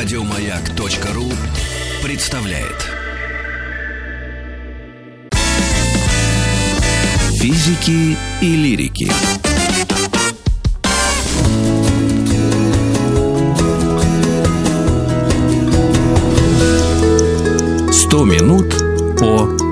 Радиомаяк.ру представляет. Физики и лирики. Сто минут по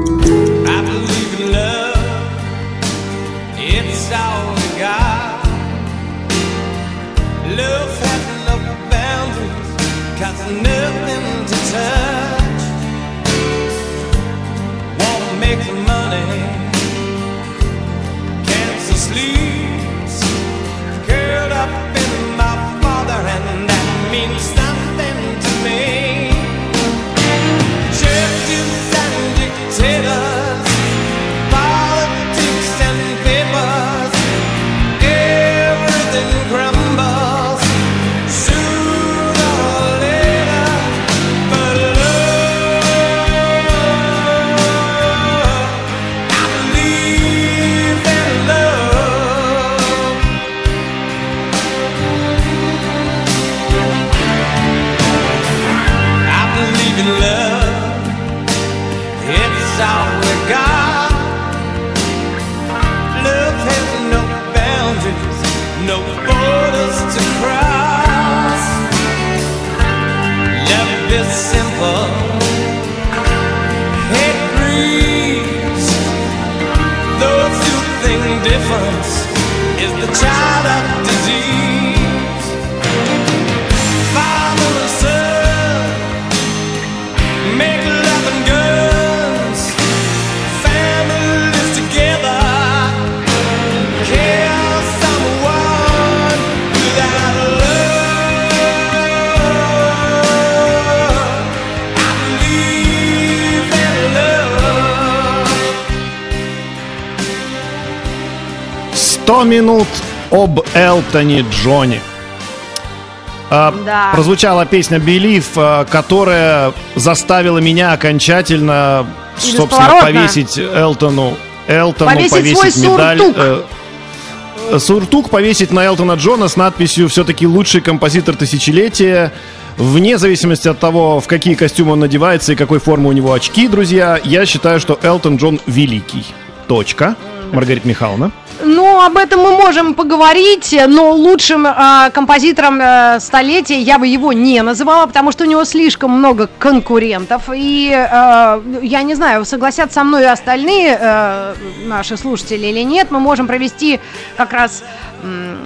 минут об Элтоне Джоне. А, Да. Прозвучала песня Believe, а, которая заставила меня окончательно, И собственно, повесить Элтону, Элтону Повесить свой медаль. суртук. э, э, суртук повесить на Элтона Джона с надписью «Все-таки лучший композитор тысячелетия». Вне зависимости от того, в какие костюмы он надевается и какой формы у него очки, друзья, я считаю, что Элтон Джон великий. Точка. Маргарита Михайловна. Ну, об этом мы можем поговорить, но лучшим э, композитором э, столетия я бы его не называла, потому что у него слишком много конкурентов. И э, я не знаю, согласятся со мной и остальные э, наши слушатели или нет, мы можем провести как раз э,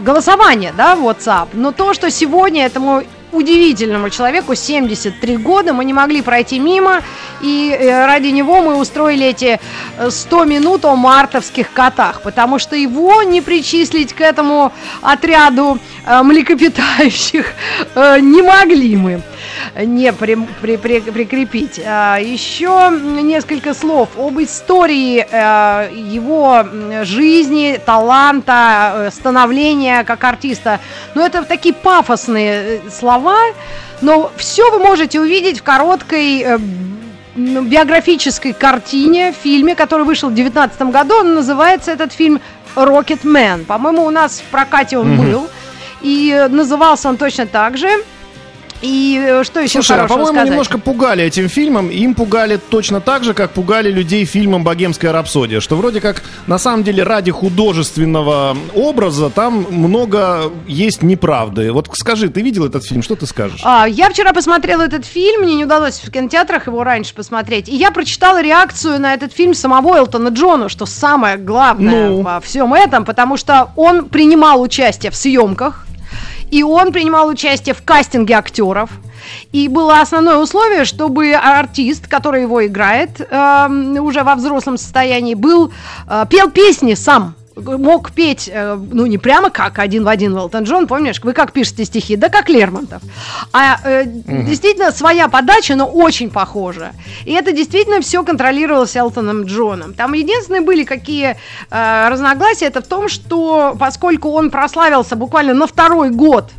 голосование, да, WhatsApp. Но то, что сегодня этому удивительному человеку 73 года, мы не могли пройти мимо, и э, ради него мы устроили эти э, 100 минут о мартовских котах, потому что его не причислить к этому отряду э, млекопитающих э, не могли мы не при- при- при- прикрепить. А, Еще несколько слов об истории э, его жизни, таланта, э, становления как артиста. Ну, это такие пафосные э, слова, но все вы можете увидеть в короткой ну, биографической картине, фильме, который вышел в 2019 году. Он называется этот фильм «Рокет Мэн». По-моему, у нас в прокате он был. И назывался он точно так же. И э, что еще Слушай, а хорошего по-моему, сказать? немножко пугали этим фильмом. Им пугали точно так же, как пугали людей фильмом «Богемская рапсодия». Что вроде как, на самом деле, ради художественного образа там много есть неправды. Вот скажи, ты видел этот фильм? Что ты скажешь? А, я вчера посмотрела этот фильм, мне не удалось в кинотеатрах его раньше посмотреть, и я прочитала реакцию на этот фильм самого Элтона Джона, что самое главное Ну? во всем этом, потому что он принимал участие в съемках, и он принимал участие в кастинге актеров. И было основное условие, чтобы артист, который его играет эм, уже во взрослом состоянии, был э, пел песни сам. Мог петь, э, ну не прямо как один в один Элтон Джон, помнишь, вы как пишете стихи, да как Лермонтов. А э, действительно своя подача, но очень похожа. И это действительно все контролировалось Элтоном Джоном. Там единственные были какие э, разногласия, это в том, что поскольку он прославился буквально на второй год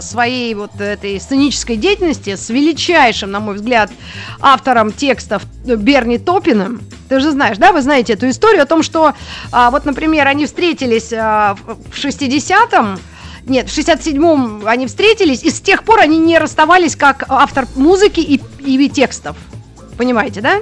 своей вот этой сценической деятельности с величайшим, на мой взгляд, автором текстов э, Берни Топиным. Ты же знаешь, да, вы знаете эту историю о том, что а, вот, например, они встретились а, в в 60-м, Нет, в 67-м они встретились, и с тех пор они не расставались как автор музыки и, и текстов. Понимаете, да?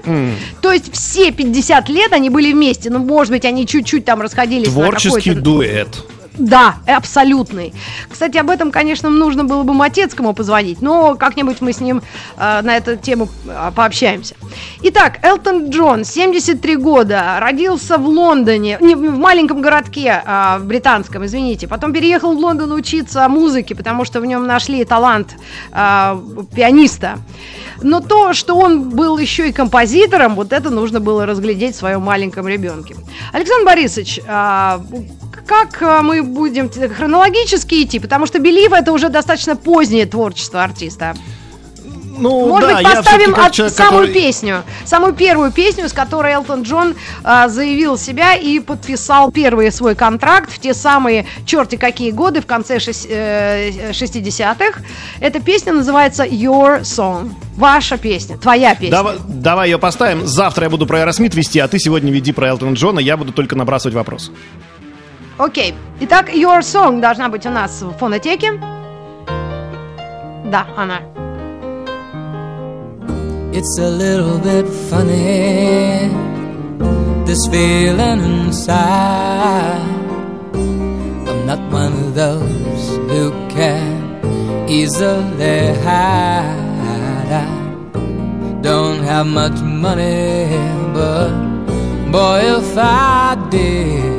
То есть все 50 лет они были вместе. Ну, может быть, они чуть-чуть там расходились на Творческий какой-то... дуэт. Да, абсолютный. Кстати, об этом, конечно, нужно было бы Матецкому позвонить, но как-нибудь мы с ним э, на эту тему э, пообщаемся. Итак, Элтон Джон, 73 года, родился в Лондоне, не, в маленьком городке э, британском, извините. Потом переехал в Лондон учиться музыке, потому что в нем нашли талант э, пианиста. Но то, что он был еще и композитором, вот это нужно было разглядеть в своем маленьком ребенке. Александр Борисович, а, как а, мы будем хронологически идти? Потому что «Белив» это уже достаточно позднее творчество артиста. Ну, Может да, быть, поставим от- человек, самую который- песню, самую первую песню, с которой Элтон Джон а, заявил себя и подписал первый свой контракт в те самые черти какие годы в конце шесть- э, 60-х. Эта песня называется Your Song. Ваша песня, твоя песня. Давай, давай ее поставим. Завтра я буду про Аэросмит вести, а ты сегодня веди про Элтона Джона, я буду только набрасывать вопрос. Окей. Итак, Your Song должна быть у нас в фонотеке. Да, она. It's a little bit funny, this feeling inside. I'm not one of those who can easily hide. I don't have much money, but boy, if I did,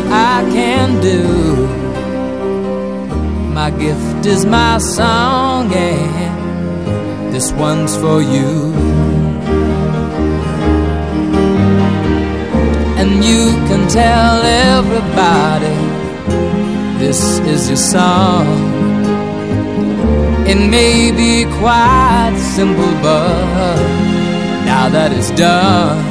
I can do. My gift is my song, and this one's for you. And you can tell everybody this is your song. It may be quite simple, but now that it's done,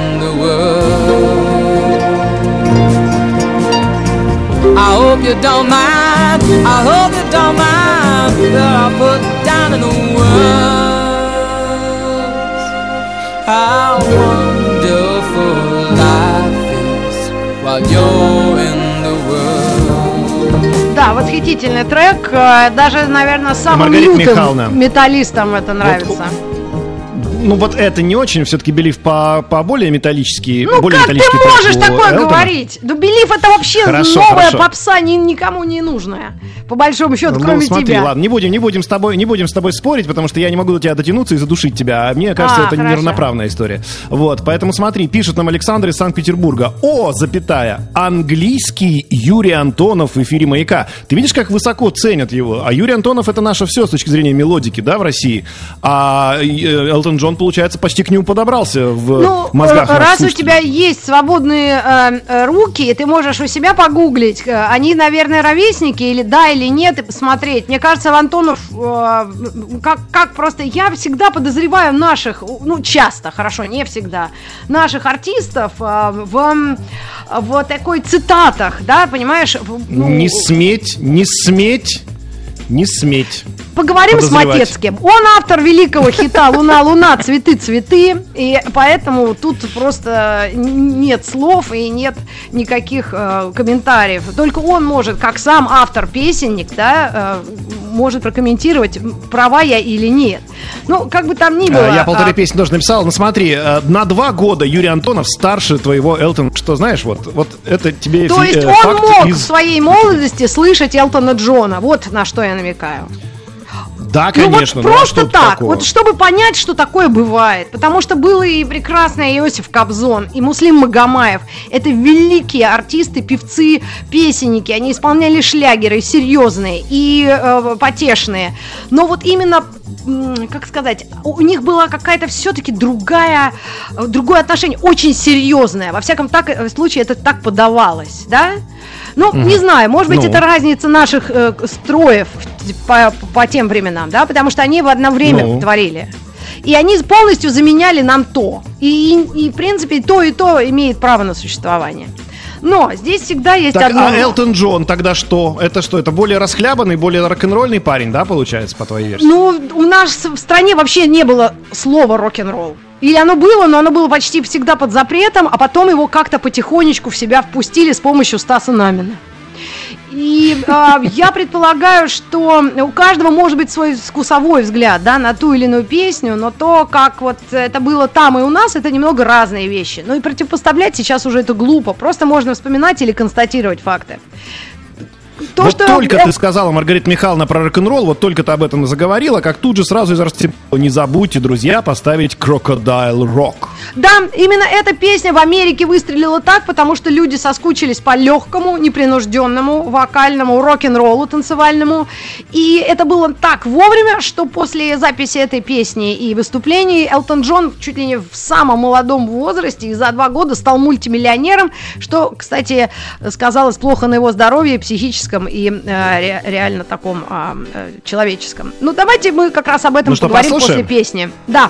hope you don't mind. I hope you don't mind that I put down in the words how wonderful life is while you're in the world. Да, восхитительный трек. э, Даже, наверное, самым Маргарита лютым Михайловна. металлистам это нравится. Ну вот это не очень, все-таки Белив по, по более металлический, Ну более как ты металлический трек можешь такое Элтона. говорить? Да Белив это вообще Хорошо, новая хорошо. попса, ни- никому не нужная. По большому счету, Ну, кроме смотри, тебя. ладно, не будем, не будем с тобой, не будем с тобой спорить, потому что я не могу до тебя дотянуться и задушить тебя. А мне кажется, А, это хорошо. неравноправная история. Вот, поэтому смотри, пишет нам Александр из Санкт-Петербурга. О, запятая, английский Юрий Антонов в эфире «Маяка». Ты видишь, как высоко ценят его? А Юрий Антонов это наше все с точки зрения мелодики, да, в России. А э, Элтон Джон, получается, почти к нему подобрался в Ну, мозгах э, раз у тебя есть свободные э, э, руки, ты можешь у себя погуглить, э, они, наверное, ровесники, или да, или нет, и посмотреть. Мне кажется, Антонов, э, как, как просто, я всегда подозреваю наших, ну, часто, хорошо, не всегда, наших артистов э, в, в такой цитатах, да, понимаешь? ну, Не сметь, не сметь, не сметь. Поговорим с. Матецким. Он автор великого хита «Луна, луна, цветы, цветы». И поэтому тут просто нет слов и нет никаких э, комментариев. Только он может, как сам автор-песенник, да, э, может прокомментировать, права я или нет. Ну, как бы там ни было. А, Я полторы а, песни тоже написал. Ну смотри, э, на два года Юрий Антонов старше твоего Элтона. Что знаешь, вот, вот это тебе То есть э, он мог из- в своей молодости слышать Элтона Джона. Вот на что я намекаю. Да, Ну конечно. вот ну а просто тут так, такого? вот чтобы понять, что такое бывает. Потому что был и прекрасный Иосиф Кобзон, и Муслим Магомаев. Это великие артисты, певцы, песенники. Они исполняли шлягеры серьезные и э, потешные. Но вот именно как сказать, у них была какая-то все-таки другая, другое отношение, очень серьезное. Во всяком так, э, случае это так подавалось, да? Ну, не знаю, может быть, Ну. это разница наших э, строев по, по тем временам, да, потому что они в одно время Ну. творили. И они полностью заменяли нам то. И, и, в принципе, и то, и то имеет право на существование. Но здесь всегда есть Так, одно. а. Элтон Джон тогда что? Это что? Это более расхлябанный, более рок-н-ролльный парень, да, получается, по твоей версии? Ну, у нас в стране вообще не было слова рок-н-ролл. Или оно было, но оно было почти всегда под запретом, а потом его как-то потихонечку в себя впустили с помощью Стаса Намина. И а, я предполагаю, что у каждого может быть свой вкусовой взгляд да, на ту или иную песню, но то, как вот это было там и у нас, это немного разные вещи. Ну и противопоставлять сейчас уже это глупо. Просто можно вспоминать или констатировать факты. То, вот что только ты сказала, Маргарита Михайловна, про рок-н-ролл, вот только ты об этом заговорила, как тут же сразу из расти- Не забудьте, друзья, поставить Crocodile Rock. Да, именно эта песня в Америке выстрелила так, потому что люди соскучились по легкому, непринужденному, вокальному рок-н-роллу танцевальному. И это было так вовремя, что после записи этой песни и выступлений Элтон Джон чуть ли не в самом молодом возрасте и за два года стал мультимиллионером, что, кстати, сказалось плохо на его здоровье психическом и э, ре- реально таком а, э, человеческом. Ну, давайте мы как раз об этом Ну что, поговорим послушаем? после песни. Да.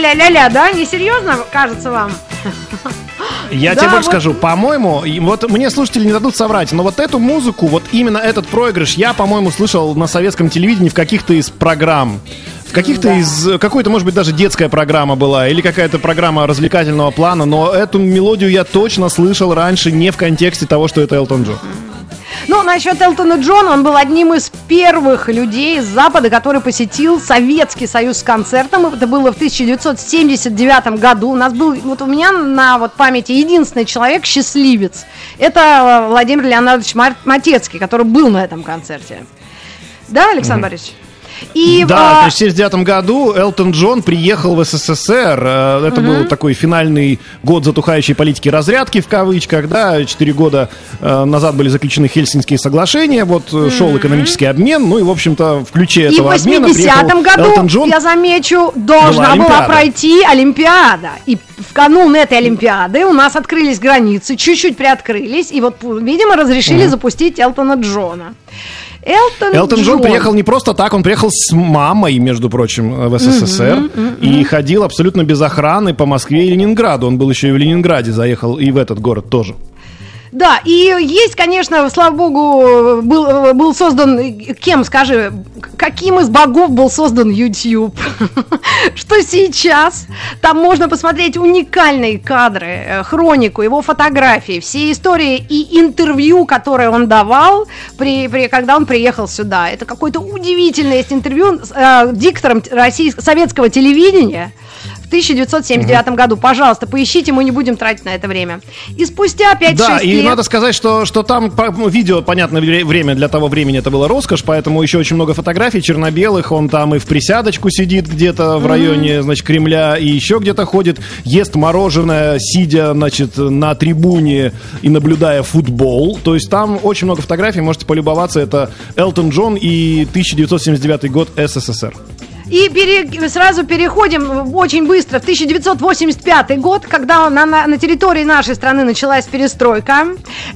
Ля-ля-ля-ля-ля, да? Несерьезно, кажется вам? Я Да, тебе больше вот- скажу, по-моему, вот мне слушатели не дадут соврать, но вот эту музыку, вот именно этот проигрыш я, по-моему, слышал на советском телевидении в каких-то из программ. В каких-то из... Какой-то, может быть, даже детская программа была, или какая-то программа развлекательного плана, но эту мелодию я точно слышал раньше не в контексте того, что это Элтон Джон. Ну, насчет Элтона Джона, он был одним из первых людей из Запада, который посетил Советский Союз с концертом. Это было в 1979 году. У нас был, вот у меня на вот памяти единственный человек, счастливец. Это э, Владимир Леонардович Матецкий, который был на этом концерте. Да, Александр Борисович? И, Да, а, в 1979 году Элтон Джон приехал в СССР. Э, Это был такой финальный год затухающей политики разрядки в кавычках. Да, четыре года э, назад были заключены Хельсинские соглашения. Вот э, шел экономический обмен. Ну и, в общем-то, в ключе И в этого обмена 80-м приехал году, Элтон Джон. я замечу, должна Была была пройти Олимпиада. И в канун этой Олимпиады у нас открылись границы, чуть-чуть приоткрылись, и вот, видимо, разрешили запустить Элтона Джона. Элтон, Элтон Джон приехал не просто так, он приехал с мамой, между прочим, в СССР. И ходил абсолютно без охраны по Москве и Ленинграду. Он был еще и в Ленинграде, заехал и в этот город тоже. Да, и есть, конечно, слава богу, был, был создан, кем, скажи, каким из богов был создан YouTube? Что сейчас там можно посмотреть уникальные кадры, э, хронику, его фотографии, все истории и интервью, которые он давал, при, при, когда он приехал сюда. Это какое-то удивительное есть интервью с э, диктором российского, советского телевидения, в 1979 году. Пожалуйста, поищите, мы не будем тратить на это время. И спустя 5-6 Да, лет... и надо сказать, что, что там ну, видео, понятно, вре- время для того времени это было роскошь, поэтому еще очень много фотографий черно-белых. Он там и в присядочку сидит где-то в районе, значит, Кремля, и еще где-то ходит, ест мороженое, сидя, значит, на трибуне и наблюдая футбол. То есть там очень много фотографий, можете полюбоваться. Это Элтон Джон и 1979 год СССР. И пере- сразу переходим очень быстро. В 1985 год, когда на, на, на территории нашей страны началась перестройка,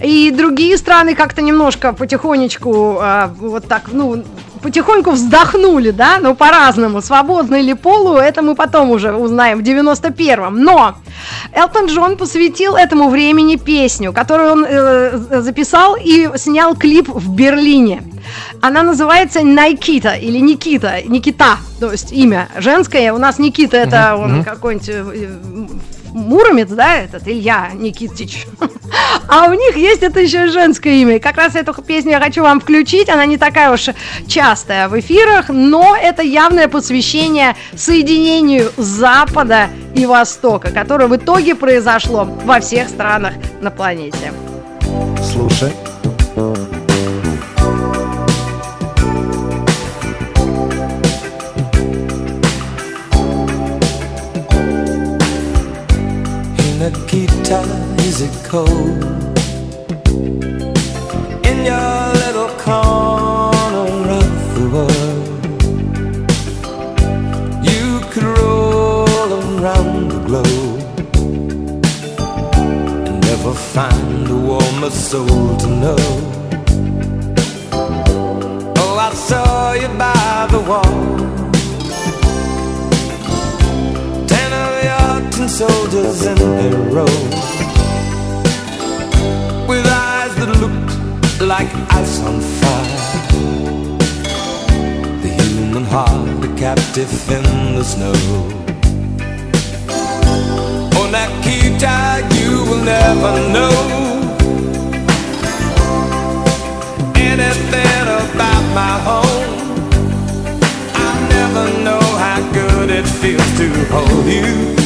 и другие страны как-то немножко потихонечку а, вот так, ну, потихоньку вздохнули, да, ну, по-разному, свободно или полу, это мы потом уже узнаем в 91-м. Но Элтон Джон посвятил этому времени песню, которую он э, записал и снял клип в Берлине. Она называется Найкита или Никита, Никита, то есть имя женское. У нас Никита это он какой-нибудь э, Муромец, да, этот Илья Никитич. А у них есть это еще женское имя. Как раз эту песню я хочу вам включить. Она не такая уж частая в эфирах, но это явное посвящение соединению Запада и Востока, которое в итоге произошло во всех странах на планете. Слушай. Nikita, is it cold? In your little corner of the world You could roll around the globe And never find a warmer soul to know Oh, I saw you by the wall soldiers in a row With eyes that looked like ice on fire. The human heart a captive in the snow. Oh Nikita, you will never know Anything about my home. I never know how good it feels to hold you.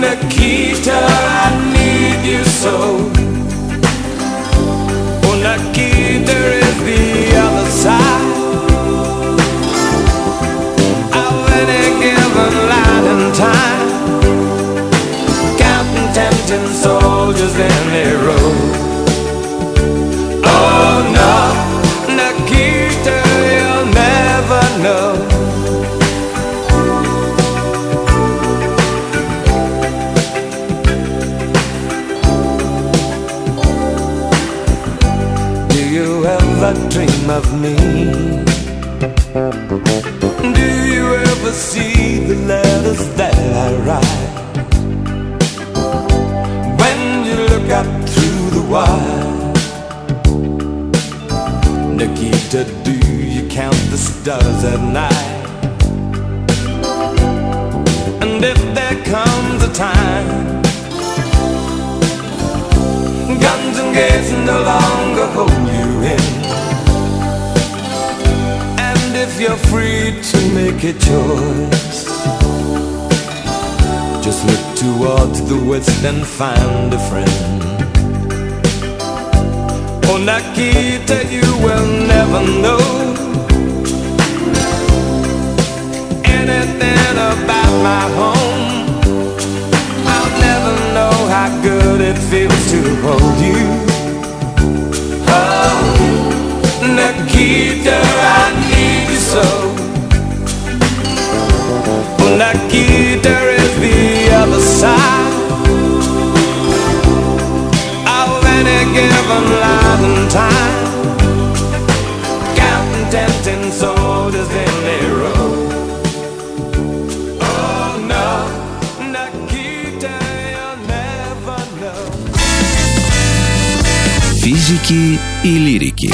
Nikita, I need you so. Oh, Nikita is the other side of any given line and time. Counting tempting soldiers in a row. love me. You're to make a choice, just look towards the west and find a friend. Oh, Nikita, you will never know anything about my home. I'll never know how good it feels to hold you. Oh, Nikita, I need you so Nikita is the other side of any given life and time. Counting tempting soldiers in their row. Oh no, Nikita, you'll never know. Физики и лирики.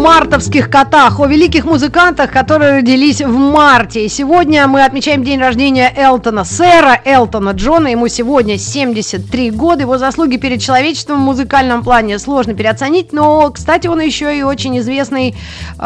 Мартовских котах, о великих музыкантах, которые родились в марте. И сегодня мы отмечаем день рождения Элтона, сэра Элтона Джона. Ему сегодня 73 года. Его заслуги перед человечеством в музыкальном плане сложно переоценить. Но, кстати, он еще и очень известный э,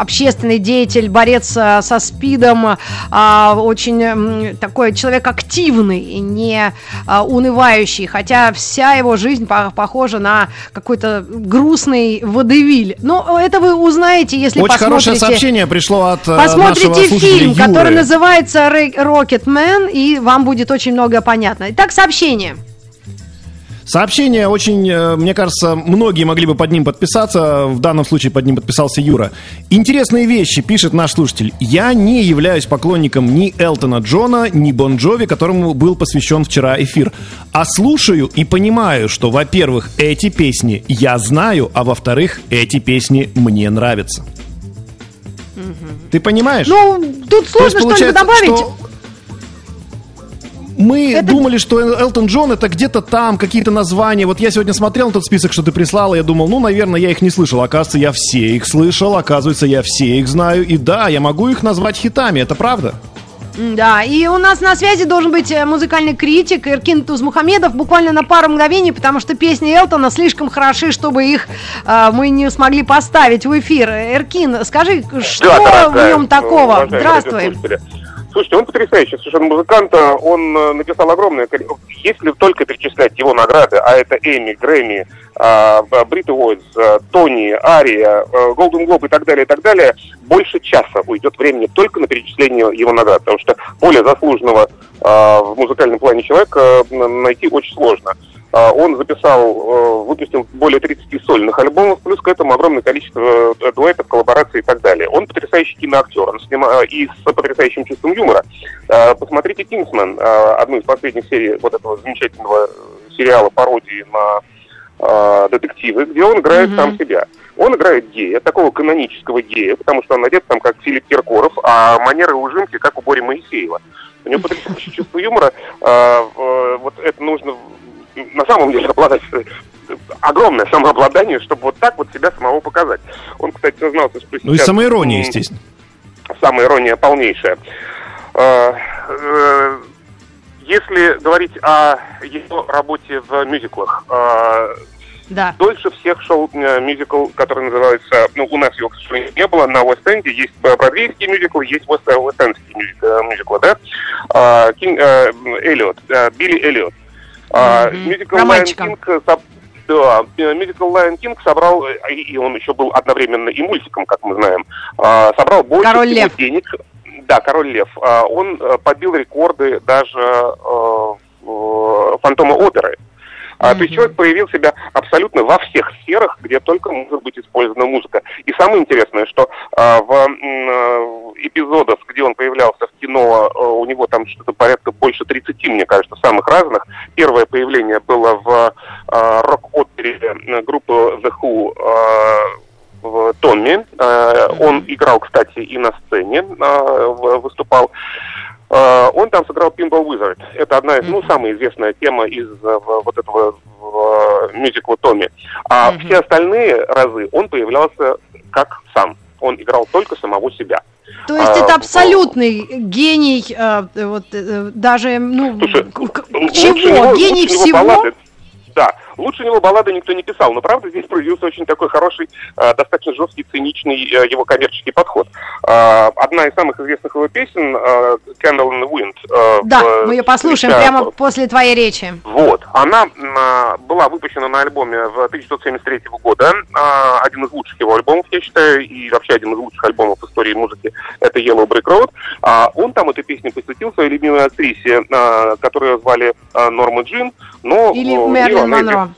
общественный деятель, борец э, со СПИДом, э, очень м, такой человек активный не э, унывающий. Хотя вся его жизнь по- похожа на какой-то грустный водевиль. Но это вы узнаете, если Очень посмотрите... хорошее сообщение пришло от э, Посмотрите фильм, Юры. который называется Man, и вам будет очень много понятно. Итак, сообщение. Сообщение очень, э, мне кажется, многие могли бы под ним подписаться. В данном случае под ним подписался Юра. Интересные вещи, пишет наш слушатель. Я не являюсь поклонником ни Элтона Джона, ни Бон Джови, которому был посвящен вчера эфир. А слушаю и понимаю, что, во-первых, эти песни я знаю, а во-вторых, эти песни мне нравятся. Ты понимаешь? Ну, тут сложно получается, добавить. что Мы Это- думали, что Элтон Джон это где-то там, какие-то названия. Вот я сегодня смотрел на тот список, что ты прислал, и я думал, ну, наверное, я их не слышал. Оказывается, я все их слышал, оказывается, я все их знаю. И да, я могу их назвать хитами, это правда. Да, и у нас на связи должен быть э, музыкальный критик Иркин Тузмухамедов буквально на пару мгновений, потому что песни Элтона слишком хороши, чтобы их э, мы не смогли поставить в эфир. Эркин, скажи, что Да, в нем такого? Здравствуй. Слушайте, он потрясающий совершенно музыкант. Он э, написал огромное количество... Если только перечислять его награды, а это Эми, Грэмми, а, Брит Уойдс, а, Тони, Ария, Голден Глоб и так далее, и так далее, больше часа уйдет времени только на перечисление его наград, потому что более заслуженного а, в музыкальном плане человека э, найти очень сложно. А, Он записал, э, выпустил более 30 сольных альбомов, плюс к этому огромное количество э, дуэтов, коллабораций и так далее. Он потрясающий киноактер, он снима- и с потрясающим чувством юмора. Э, Посмотрите «Кингсман», э, одну из последних серий вот этого замечательного э, сериала пародии на э, детективы, где он играет сам себя. Он играет гея, такого канонического гея, потому что он одет там как Филипп Киркоров, а манеры ужимки как у Бори Моисеева. У него потрясающее чувство юмора. э, э, Вот это нужно на самом деле обладать э, огромное самообладание, чтобы вот так вот себя самого показать. Он, кстати, сознался, что Ну и сейчас, самоирония, естественно. самоирония полнейшая. Э, э, Если говорить о его работе в мюзиклах, Да. дольше всех шел мюзикл, который называется, ну, у нас его, к сожалению, не было, на Уэст-Энде есть бродвейские мюзиклы, есть Уэст- Уэст-Эндские мюзик- э, мюзиклы, да? Кинг, Эллиот, Билли Эллиот. Мюзикл да, Lion King собрал, э, и он еще был одновременно и мультиком, как мы знаем, а, собрал больше Король Лев. денег. Да, Король Лев. А, Он э, побил рекорды даже э, Фантома оперы. А, То есть человек проявил себя абсолютно во всех сферах, где только может быть использована музыка. И самое интересное, что а, в э, эпизодах, где он появлялся в кино, э, у него там что-то порядка больше 30, мне кажется, самых разных. Первое появление было в э, рок-опере группы The Who в Томми. Э, Он играл, кстати, и на сцене э, выступал. Э, Он там сыграл Pinball Wizard. Это одна из, ну, самая известная тема из вот этого мюзикла Томми. А все остальные разы он появлялся как сам. Он играл только самого себя. То есть А, это абсолютный гений, вот даже, ну, Слушай, к- к- лучше чего? гений всего? баллады- да, лучше него баллады никто не писал, но правда здесь проявился очень такой хороший, э, достаточно жесткий, циничный э, его коммерческий подход. Э, одна из самых известных его песен э, «Candle in the Wind». э, Да, в- мы ее послушаем встреча- прямо после твоей речи. Вот, она а, была выпущена на альбоме в 1973 года. А, один из лучших его альбомов, я считаю, и вообще один из лучших альбомов в истории музыки. Это Yellow Brick Road. А, он там эту песню посвятил своей любимой актрисе, а, которую звали а, Норма Джин. Но, Или о, Мерлин Монро.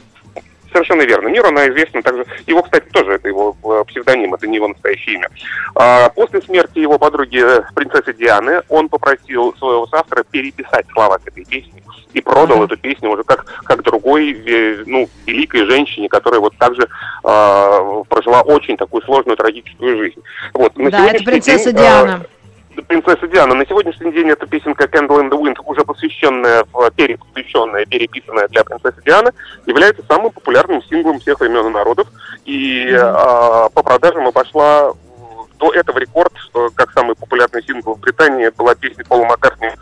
Совершенно верно. Ниру она известна также. Его, кстати, тоже это его э, псевдоним, это не его настоящее имя. А, после смерти его подруги э, принцессы Дианы он попросил своего соавтора переписать слова к этой песне и продал эту песню уже как, как другой, э, ну, великой женщине, которая вот также э, прожила очень такую сложную трагическую жизнь. Вот, на Да, это принцесса день, э, Диана. Принцесса Диана. На сегодняшний день эта песенка Candle in the Wind, уже посвященная, в- перепосвященная, переписанная для принцессы Дианы, является самым популярным синглом всех времен и народов. И а, по продажам обошла м, до этого рекорд, э, как самый популярный сингл в Британии, была песня Пола Маккартни э,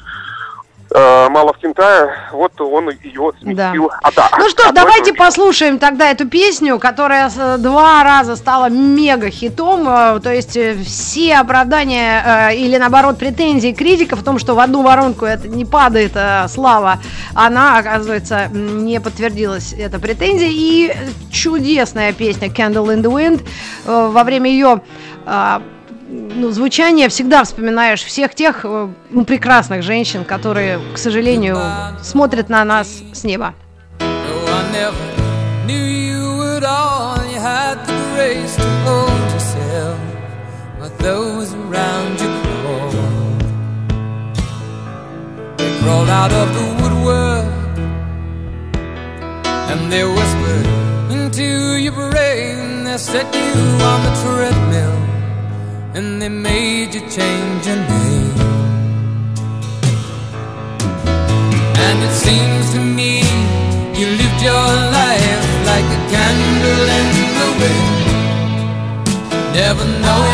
«Мало в Китае». Вот он ее сместил. А, да, Ну что, давайте строчки. послушаем тогда эту песню, которая с- два раза стала мега-хитом. э, То есть э, все оправдания э, или наоборот претензии критиков в том, что в одну воронку это не падает э, слава, она, оказывается, не подтвердилась эта претензия. И чудесная песня Candle in the Wind э, во время ее э, ну, звучания всегда вспоминаешь всех тех э, ну, прекрасных женщин, которые, к сожалению, смотрят на нас с неба. Crawled out of the woodwork and they whispered into your brain. They set you on the treadmill and they made you change your name. And it seems to me you lived your life like a candle in the wind, never knowing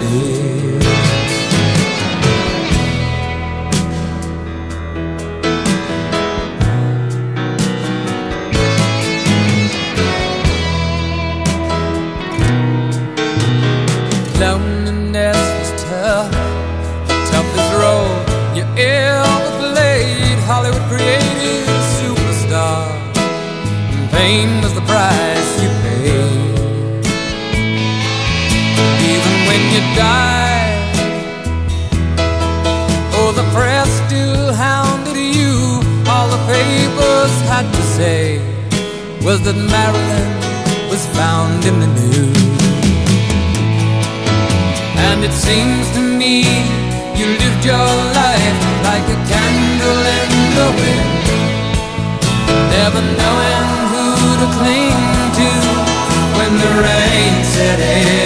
day that Marilyn was found in the news. And it seems to me you lived your life like a candle in the wind, never knowing who to cling to when the rain set in.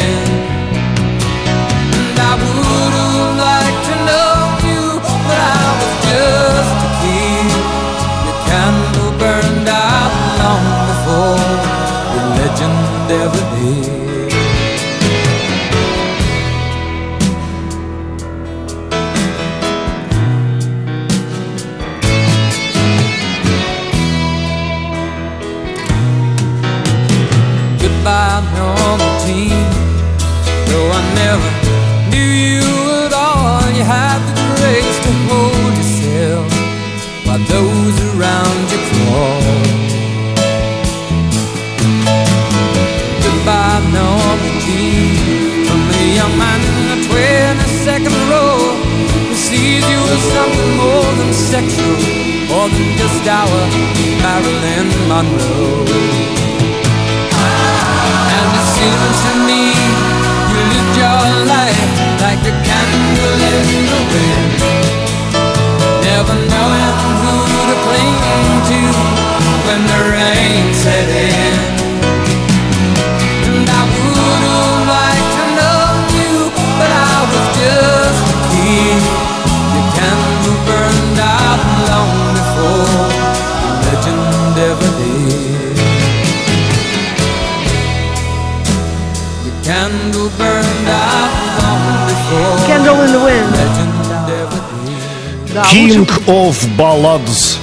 King of Ballads.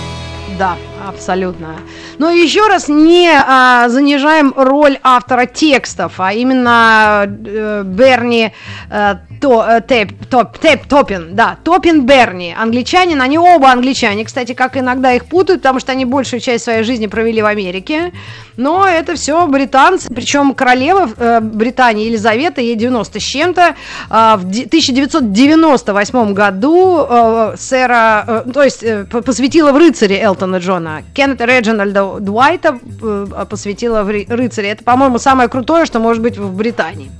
Да, абсолютно. Но еще раз не а, занижаем роль автора текстов, а именно э, Берни э, то, э, Теп, Топ- Теп- Топин, да, Топин Берни, англичанин, они оба англичане, кстати, как иногда их путают, потому что они большую часть своей жизни провели в Америке, но это все британцы, причем королева э, Британии Елизавета, ей 90 с чем-то, а, в де- 1998 году э, сэра, э, то есть э, по- посвятила в рыцаре Элтона Джона. Кеннета Реджинальда Дуайта э, посвятила в ры- рыцаре. Это, по-моему, самое крутое, что может быть в Британии.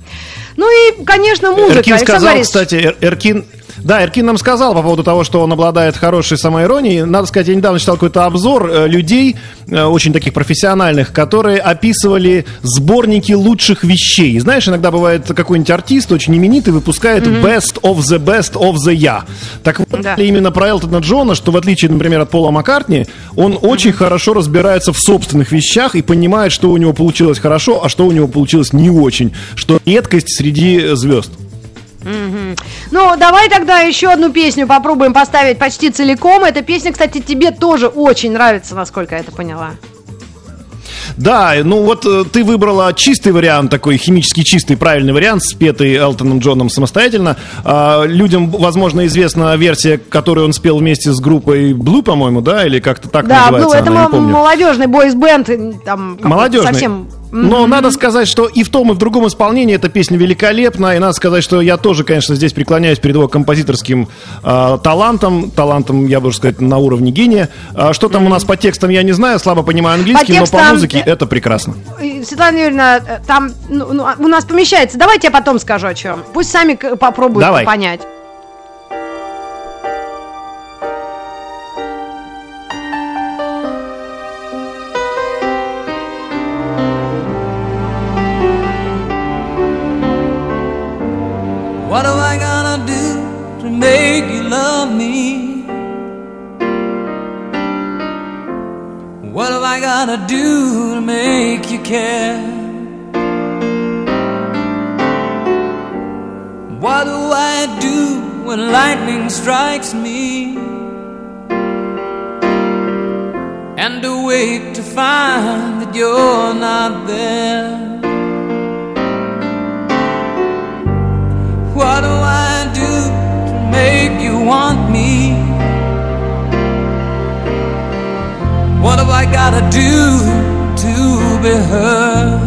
Ну и, конечно, музыка. Эркин Александр сказал, Борисович. кстати, Эр- Эркин... Да, Эркин нам сказал по поводу того, что он обладает хорошей самоиронией. Надо сказать, я недавно читал какой-то обзор э, людей, э, очень таких профессиональных, которые описывали сборники лучших вещей. Знаешь, иногда бывает какой-нибудь артист очень именитый выпускает best of the best of the я. Так вот, Да. именно про Элтона Джона, что в отличие, например, от Пола Маккартни, он очень хорошо разбирается в собственных вещах и понимает, что у него получилось хорошо, а что у него получилось не очень, что редкость среди звезд. Ну, давай тогда еще одну песню попробуем поставить почти целиком. Эта песня, кстати, тебе тоже очень нравится, насколько я это поняла. Да, ну вот э, ты выбрала чистый вариант, такой химически чистый, правильный вариант, спетый Элтоном Джоном самостоятельно. А, людям, возможно, известна версия, которую он спел вместе с группой Blue, по-моему, да, или как-то так Да, называется, ну это она, молодежный бойс-бенд, там Молодежный. совсем... Но надо сказать, что и в том, и в другом исполнении эта песня великолепна. И надо сказать, что я тоже, конечно, здесь преклоняюсь перед его композиторским э, талантом. Талантом, я бы сказать, на уровне гения. А что там у нас по текстам, я не знаю, слабо понимаю английский, но по текстам, музыке э, это прекрасно. И, Светлана Юрьевна, э, там ну, ну, а, у нас помещается. Давайте я потом скажу о чем. Пусть сами попробуют Давай. понять. I gonna do to make you care? What do I do when lightning strikes me? And awake to find that you're not there. What do I do to make you want me? I gotta do to be heard?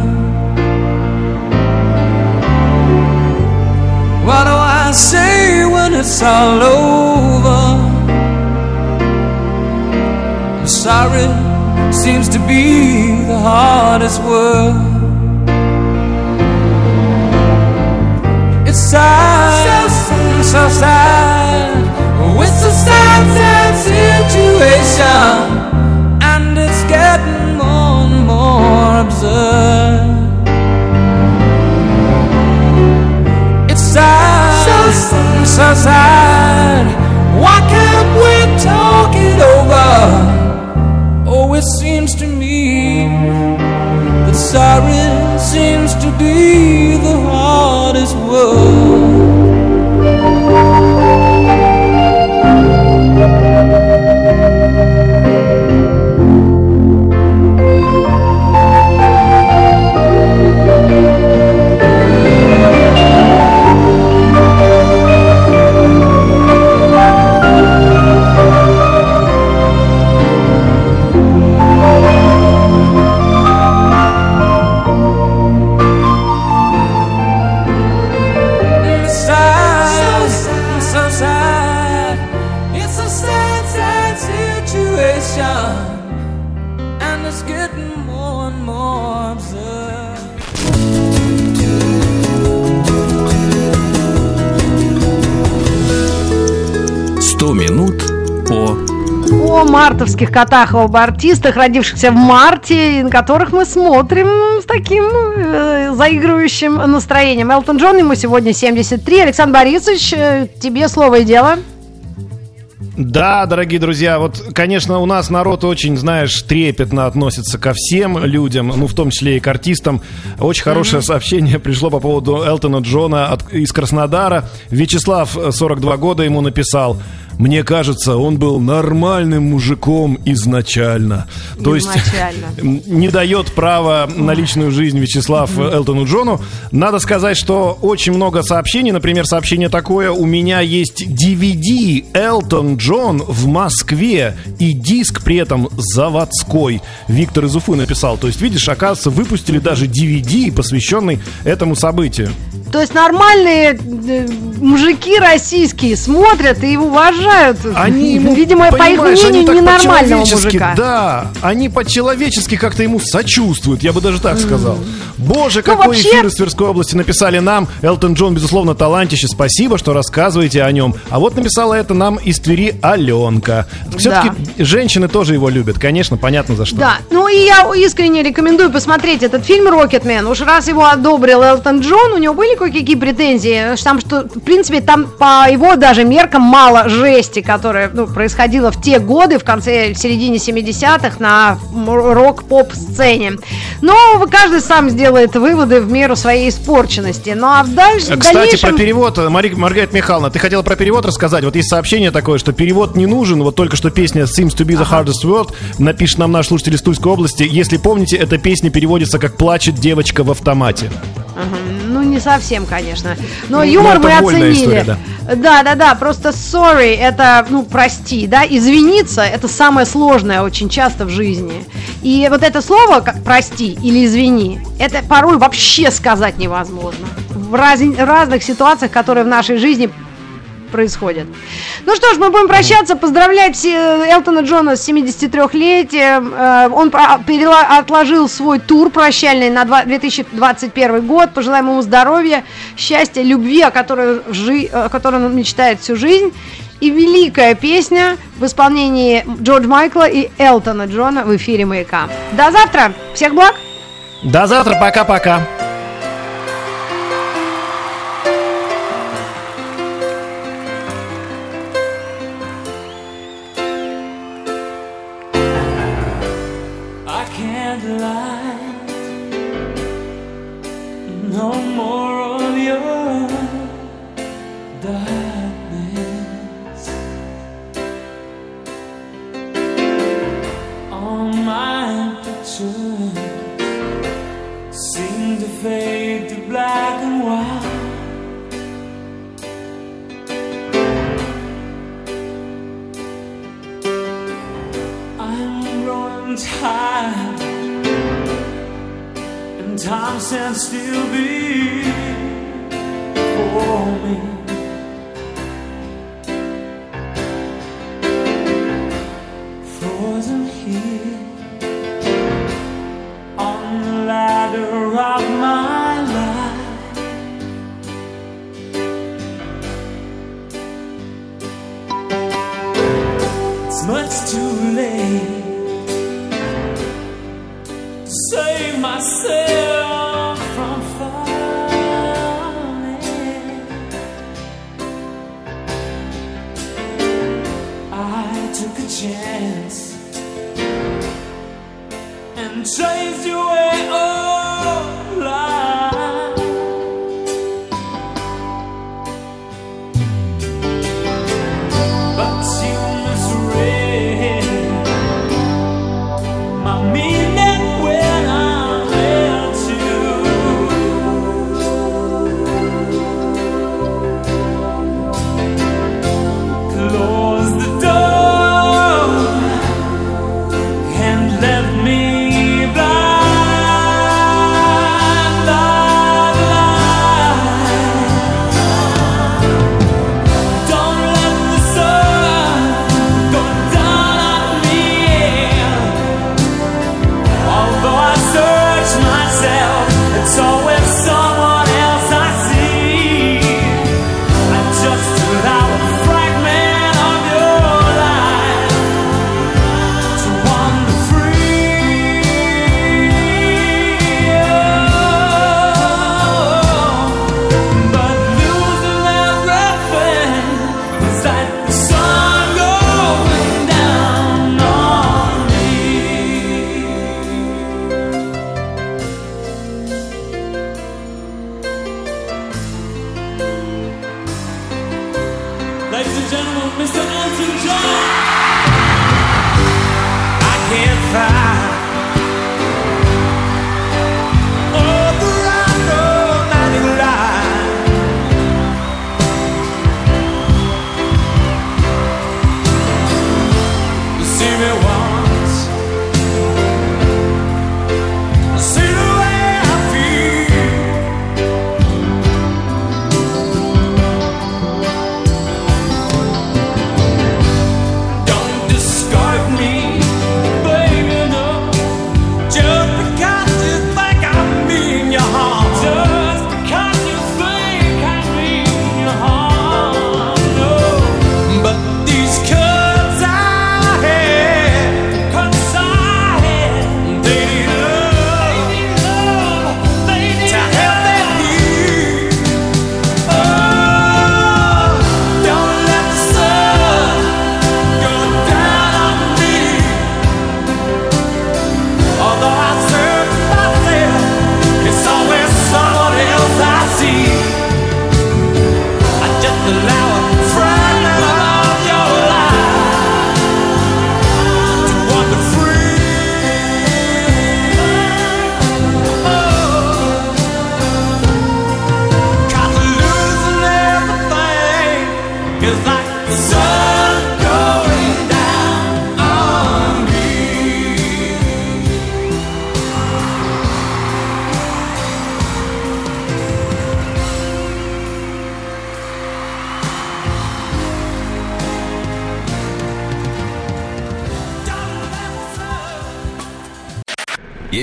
What do I say when it's all over? Sorry seems to be the hardest word. It's sad, so, so sad. Oh, it's a sad, sad situation, getting more and more absurd. It's sad, so, so sad. Why can't we talk it over? Oh, it seems to me that sorry seems to be the hardest word. Мартовских котах, об артистах, родившихся в марте, и на которых мы смотрим с таким э, заигрывающим настроением. Элтон Джон, ему сегодня 73. Александр Борисович, э, тебе слово и дело. Да, дорогие друзья, вот, конечно, у нас народ очень, знаешь, трепетно относится ко всем людям, ну, в том числе и к артистам. Очень хорошее сообщение пришло по поводу Элтона Джона от, из Краснодара. Вячеслав, э, 42 года, ему написал. Мне кажется, он был нормальным мужиком изначально. То есть Изначально. не дает права на личную жизнь Вячеслав Элтону Джону. Надо сказать, что очень много сообщений. Например, сообщение такое. У меня есть DVD Элтон Джон в Москве. И диск при этом заводской. Виктор из Уфы написал. То есть, видишь, оказывается, выпустили даже DVD, посвященный этому событию. То есть нормальные э, мужики российские смотрят и уважают, Они ему, видимо, по их мнению, ненормального мужика. Да, они по-человечески как-то ему сочувствуют, я бы даже так сказал. Боже, какой вообще- эфир из Тверской области написали нам. Элтон Джон, безусловно, талантище. Спасибо, что рассказываете о нем. А вот написала это нам из Твери Аленка. Все-таки женщины тоже его любят, конечно, понятно за что. Да, ну и я искренне рекомендую посмотреть этот фильм «Рокетмен». Уж раз его одобрил Элтон Джон, у него были кое-какие претензии, там, что, в принципе, там по его даже меркам мало жести, которая ну, происходила в те годы, в конце, середине 70-х на м- рок-поп-сцене. Но каждый сам сделает выводы в меру своей испорченности. Ну а в дальше, Кстати, дальнейшем... про перевод, Мари- Маргарита Михайловна, ты хотела про перевод рассказать? Вот есть сообщение такое, что перевод не нужен. Вот только что песня Seems to be the hardest word напишет нам наш слушатель из Тульской области. Если помните, эта песня переводится как «Плачет девочка в автомате». Ну, не совсем, конечно. Но Ну, юмор мы оценили. история, да, да, да. Просто sorry это, ну, прости, да. Извиниться это самое сложное очень часто в жизни. И вот это слово, как прости или извини, это порой вообще сказать невозможно. В раз- разных ситуациях, которые в нашей жизни происходят. Ну что ж, мы будем прощаться, поздравлять э, Элтона Джона с 73-летием. Э, Он перела- отложил свой тур прощальный на два- 2021 год. Пожелаем ему здоровья, счастья, любви, о которой, жи- о которой он мечтает всю жизнь. И великая песня в исполнении Джордж Майкла и Элтона Джона в эфире «Маяка». До завтра! Всех благ! До завтра, пока-пока. To be for me.